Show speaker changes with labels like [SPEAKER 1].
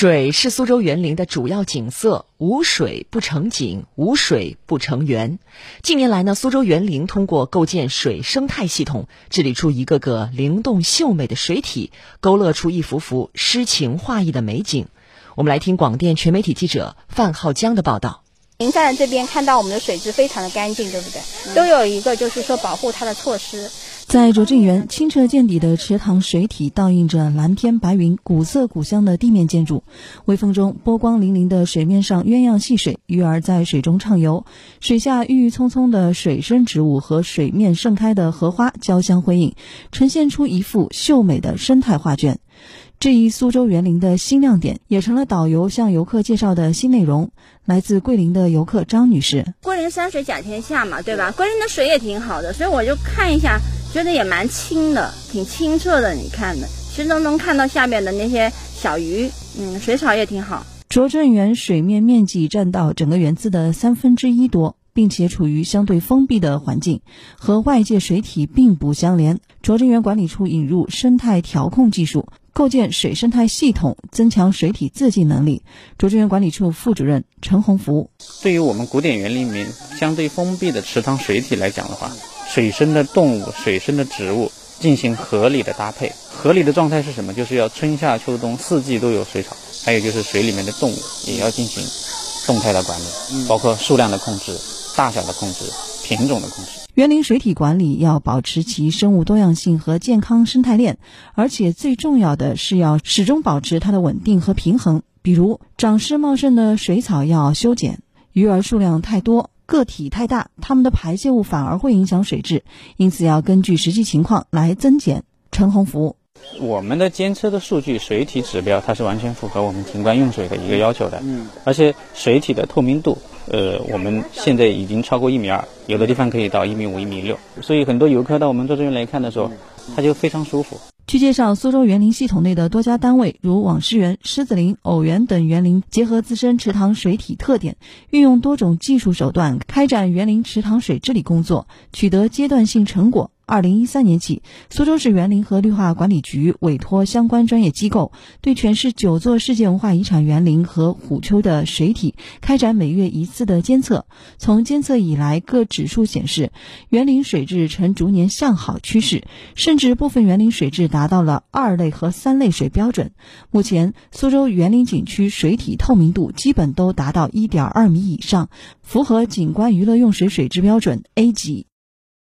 [SPEAKER 1] 水是苏州园林的主要景色，无水不成景，无水不成园。近年来呢，苏州园林通过构建水生态系统，治理出一个个灵动秀美的水体，勾勒出一幅幅诗情画意的美景。我们来听广电全媒体记者范浩江的报道。
[SPEAKER 2] 您在这边看到我们的水质非常的干净，对不对？都有一个就是说保护它的措施。
[SPEAKER 3] 在拙政园，清澈见底的池塘水体倒映着蓝天白云、古色古香的地面建筑。微风中，波光粼粼的水面上鸳鸯戏水，鱼儿在水中畅游。水下郁郁葱葱的水生植物和水面盛开的荷花交相辉映，呈现出一幅秀美的生态画卷。这一苏州园林的新亮点，也成了导游向游客介绍的新内容。来自桂林的游客张女士：“
[SPEAKER 2] 桂林山水甲天下嘛，对吧？桂林的水也挺好的，所以我就看一下。”觉得也蛮清的，挺清澈的。你看的，其实都能看到下面的那些小鱼，嗯，水草也挺好。
[SPEAKER 3] 拙政园水面面积占到整个园子的三分之一多，并且处于相对封闭的环境，和外界水体并不相连。拙政园管理处引入生态调控技术，构建水生态系统，增强水体自净能力。拙政园管理处副主任陈洪福：
[SPEAKER 4] 对于我们古典园林里面相对封闭的池塘水体来讲的话。水生的动物、水生的植物进行合理的搭配，合理的状态是什么？就是要春夏秋冬四季都有水草，还有就是水里面的动物也要进行动态的管理，包括数量的控制、大小的控制、品种的控制。
[SPEAKER 3] 园林水体管理要保持其生物多样性和健康生态链，而且最重要的是要始终保持它的稳定和平衡。比如，长势茂盛的水草要修剪，鱼儿数量太多。个体太大，它们的排泄物反而会影响水质，因此要根据实际情况来增减。陈洪福，
[SPEAKER 4] 我们的监测的数据水体指标，它是完全符合我们景观用水的一个要求的。嗯，而且水体的透明度，呃，我们现在已经超过一米二，有的地方可以到一米五、一米六，所以很多游客到我们这边来看的时候，他就非常舒服。
[SPEAKER 3] 据介绍，苏州园林系统内的多家单位，如网师园、狮子林、偶园等园林，结合自身池塘水体特点，运用多种技术手段，开展园林池塘水治理工作，取得阶段性成果。二零一三年起，苏州市园林和绿化管理局委托相关专业机构，对全市九座世界文化遗产园林和虎丘的水体开展每月一次的监测。从监测以来，各指数显示，园林水质呈逐年向好趋势，甚至部分园林水质达到了二类和三类水标准。目前，苏州园林景区水体透明度基本都达到一点二米以上，符合景观娱乐用水水质标准 A 级。